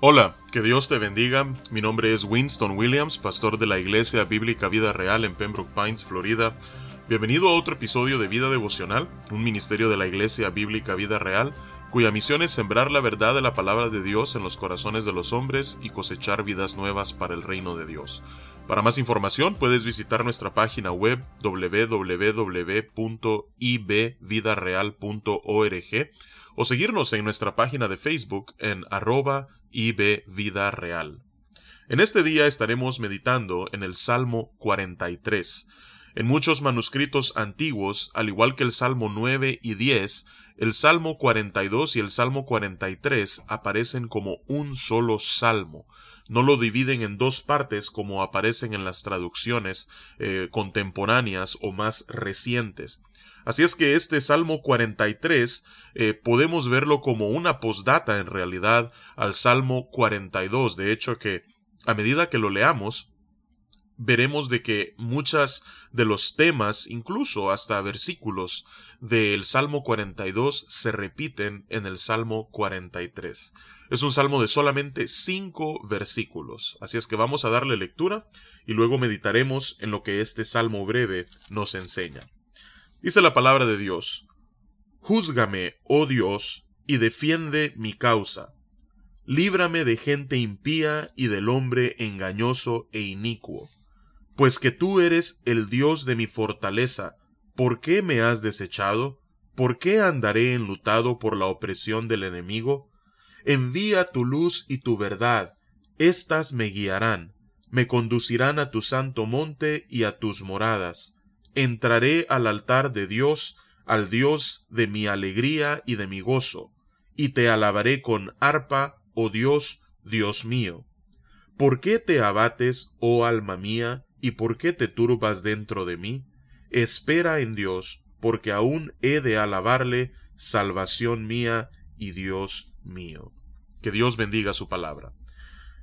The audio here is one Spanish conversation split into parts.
Hola, que Dios te bendiga. Mi nombre es Winston Williams, pastor de la Iglesia Bíblica Vida Real en Pembroke Pines, Florida. Bienvenido a otro episodio de Vida Devocional, un ministerio de la Iglesia Bíblica Vida Real, cuya misión es sembrar la verdad de la palabra de Dios en los corazones de los hombres y cosechar vidas nuevas para el reino de Dios. Para más información puedes visitar nuestra página web www.ibvidareal.org o seguirnos en nuestra página de Facebook en arroba IB Vida Real. En este día estaremos meditando en el Salmo 43. En muchos manuscritos antiguos, al igual que el Salmo 9 y 10, el Salmo 42 y el Salmo 43 aparecen como un solo salmo. No lo dividen en dos partes como aparecen en las traducciones eh, contemporáneas o más recientes. Así es que este Salmo 43 eh, podemos verlo como una postdata en realidad al Salmo 42. De hecho que a medida que lo leamos, veremos de que muchas de los temas, incluso hasta versículos del Salmo 42 se repiten en el Salmo 43. Es un salmo de solamente cinco versículos, así es que vamos a darle lectura y luego meditaremos en lo que este salmo breve nos enseña. Dice la palabra de Dios, Júzgame, oh Dios, y defiende mi causa. Líbrame de gente impía y del hombre engañoso e inicuo. Pues que tú eres el Dios de mi fortaleza, ¿por qué me has desechado? ¿Por qué andaré enlutado por la opresión del enemigo? Envía tu luz y tu verdad, éstas me guiarán, me conducirán a tu santo monte y a tus moradas entraré al altar de Dios, al Dios de mi alegría y de mi gozo, y te alabaré con arpa, oh Dios, Dios mío. ¿Por qué te abates, oh alma mía, y por qué te turbas dentro de mí? Espera en Dios, porque aún he de alabarle, salvación mía y Dios mío. Que Dios bendiga su palabra.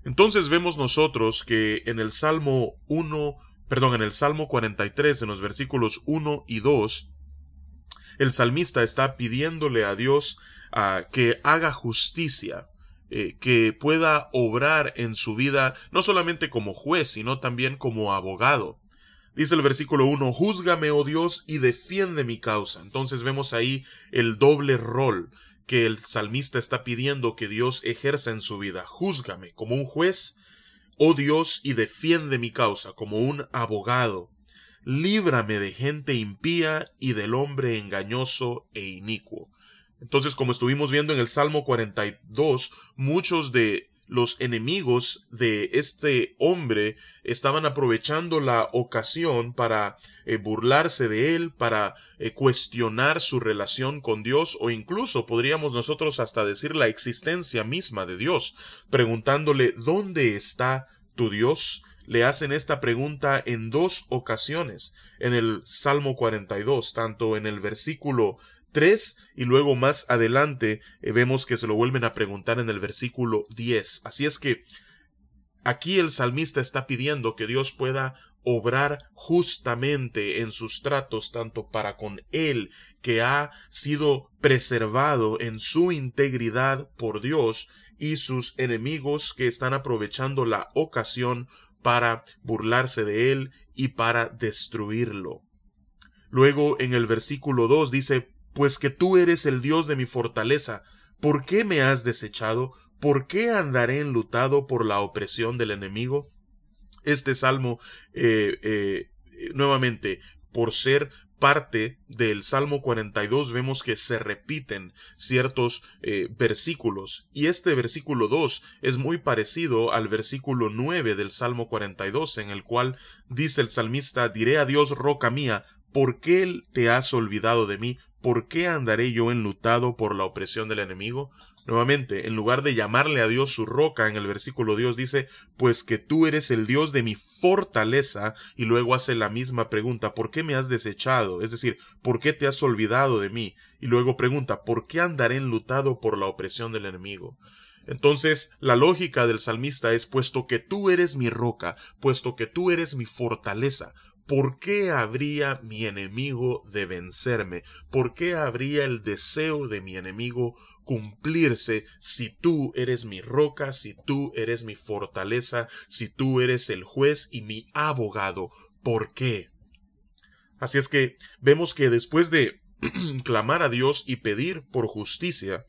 Entonces vemos nosotros que en el Salmo 1 perdón, en el Salmo 43, en los versículos 1 y 2, el salmista está pidiéndole a Dios ah, que haga justicia, eh, que pueda obrar en su vida no solamente como juez, sino también como abogado. Dice el versículo 1, Júzgame, oh Dios, y defiende mi causa. Entonces vemos ahí el doble rol que el salmista está pidiendo que Dios ejerza en su vida. Júzgame como un juez Oh Dios, y defiende mi causa como un abogado. Líbrame de gente impía y del hombre engañoso e inicuo. Entonces, como estuvimos viendo en el Salmo 42, muchos de los enemigos de este hombre estaban aprovechando la ocasión para eh, burlarse de él, para eh, cuestionar su relación con Dios o incluso podríamos nosotros hasta decir la existencia misma de Dios, preguntándole ¿dónde está tu Dios? Le hacen esta pregunta en dos ocasiones en el Salmo 42, tanto en el versículo 3 y luego más adelante eh, vemos que se lo vuelven a preguntar en el versículo 10. Así es que aquí el salmista está pidiendo que Dios pueda obrar justamente en sus tratos tanto para con él que ha sido preservado en su integridad por Dios y sus enemigos que están aprovechando la ocasión para burlarse de él y para destruirlo. Luego en el versículo 2 dice, pues que tú eres el Dios de mi fortaleza. ¿Por qué me has desechado? ¿Por qué andaré enlutado por la opresión del enemigo? Este salmo, eh, eh, nuevamente, por ser parte del Salmo 42 vemos que se repiten ciertos eh, versículos y este versículo 2 es muy parecido al versículo 9 del Salmo 42 en el cual dice el salmista diré a Dios roca mía ¿Por qué te has olvidado de mí? ¿Por qué andaré yo enlutado por la opresión del enemigo? Nuevamente, en lugar de llamarle a Dios su roca, en el versículo Dios dice, pues que tú eres el Dios de mi fortaleza, y luego hace la misma pregunta, ¿por qué me has desechado? Es decir, ¿por qué te has olvidado de mí? Y luego pregunta, ¿por qué andaré enlutado por la opresión del enemigo? Entonces, la lógica del salmista es, puesto que tú eres mi roca, puesto que tú eres mi fortaleza, ¿Por qué habría mi enemigo de vencerme? ¿Por qué habría el deseo de mi enemigo cumplirse si tú eres mi roca, si tú eres mi fortaleza, si tú eres el juez y mi abogado? ¿Por qué? Así es que vemos que después de clamar a Dios y pedir por justicia,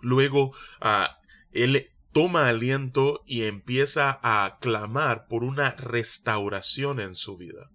luego ah, él toma aliento y empieza a clamar por una restauración en su vida.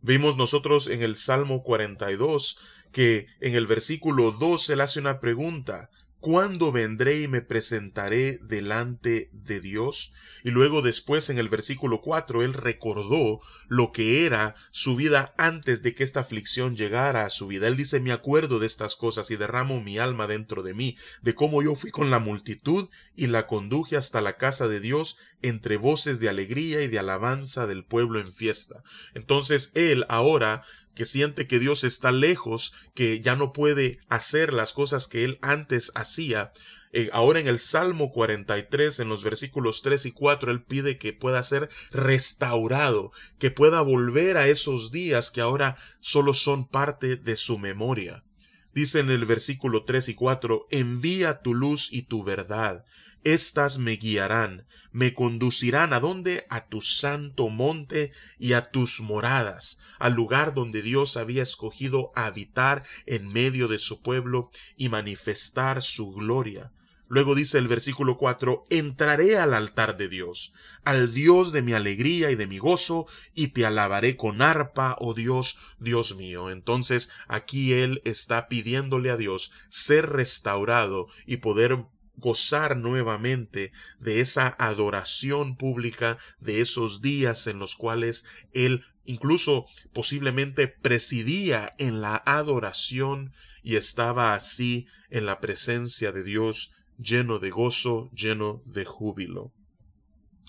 Vimos nosotros en el Salmo 42 que en el versículo 2 él hace una pregunta, ¿Cuándo vendré y me presentaré delante de Dios? Y luego después en el versículo 4 él recordó lo que era su vida antes de que esta aflicción llegara a su vida. Él dice, me acuerdo de estas cosas y derramo mi alma dentro de mí, de cómo yo fui con la multitud y la conduje hasta la casa de Dios entre voces de alegría y de alabanza del pueblo en fiesta. Entonces él ahora que siente que Dios está lejos, que ya no puede hacer las cosas que él antes hacía. Eh, ahora en el Salmo 43, en los versículos 3 y 4, él pide que pueda ser restaurado, que pueda volver a esos días que ahora solo son parte de su memoria. Dice en el versículo 3 y 4, envía tu luz y tu verdad, estas me guiarán, me conducirán a donde? A tu santo monte y a tus moradas, al lugar donde Dios había escogido habitar en medio de su pueblo y manifestar su gloria. Luego dice el versículo 4, entraré al altar de Dios, al Dios de mi alegría y de mi gozo, y te alabaré con arpa, oh Dios, Dios mío. Entonces aquí él está pidiéndole a Dios ser restaurado y poder gozar nuevamente de esa adoración pública, de esos días en los cuales él incluso posiblemente presidía en la adoración y estaba así en la presencia de Dios lleno de gozo, lleno de júbilo.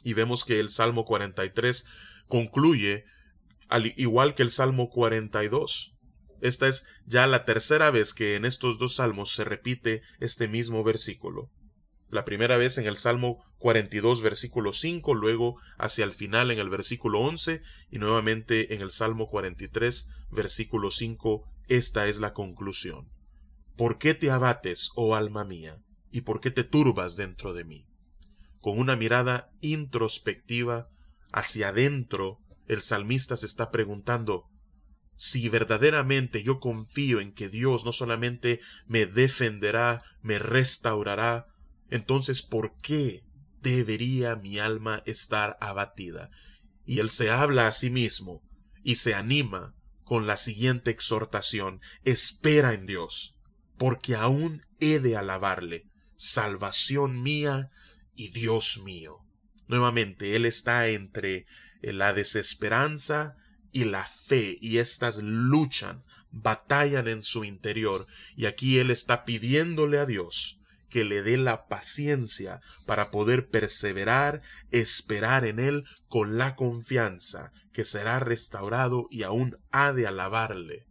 Y vemos que el Salmo 43 concluye al igual que el Salmo 42. Esta es ya la tercera vez que en estos dos salmos se repite este mismo versículo la primera vez en el Salmo 42, versículo 5, luego hacia el final en el versículo 11 y nuevamente en el Salmo 43, versículo 5, esta es la conclusión. ¿Por qué te abates, oh alma mía, y por qué te turbas dentro de mí? Con una mirada introspectiva hacia adentro, el salmista se está preguntando, si verdaderamente yo confío en que Dios no solamente me defenderá, me restaurará, entonces ¿por qué debería mi alma estar abatida? Y él se habla a sí mismo y se anima con la siguiente exhortación, espera en Dios, porque aún he de alabarle, salvación mía y Dios mío. Nuevamente, él está entre la desesperanza y la fe, y éstas luchan, batallan en su interior, y aquí él está pidiéndole a Dios que le dé la paciencia para poder perseverar, esperar en Él con la confianza que será restaurado y aún ha de alabarle,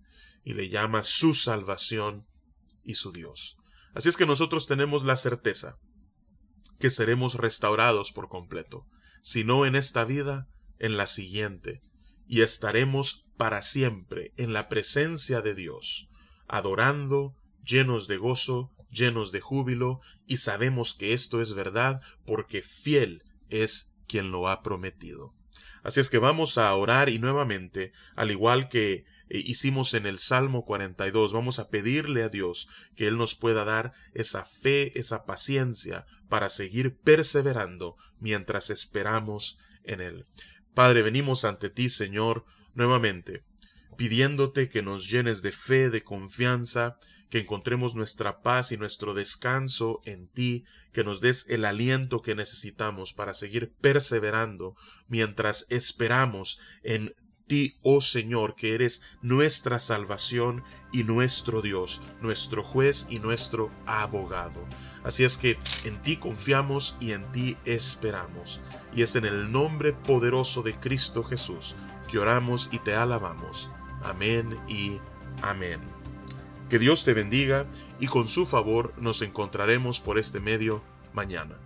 y le llama su salvación y su Dios. Así es que nosotros tenemos la certeza que seremos restaurados por completo, si no en esta vida, en la siguiente, y estaremos para siempre en la presencia de Dios, adorando, llenos de gozo, llenos de júbilo, y sabemos que esto es verdad porque fiel es quien lo ha prometido. Así es que vamos a orar y nuevamente, al igual que eh, hicimos en el Salmo 42, vamos a pedirle a Dios que Él nos pueda dar esa fe, esa paciencia para seguir perseverando mientras esperamos en Él. Padre, venimos ante ti, Señor, nuevamente, pidiéndote que nos llenes de fe, de confianza, que encontremos nuestra paz y nuestro descanso en ti, que nos des el aliento que necesitamos para seguir perseverando mientras esperamos en ti, oh Señor, que eres nuestra salvación y nuestro Dios, nuestro juez y nuestro abogado. Así es que en ti confiamos y en ti esperamos. Y es en el nombre poderoso de Cristo Jesús que oramos y te alabamos. Amén y amén. Que Dios te bendiga y con su favor nos encontraremos por este medio mañana.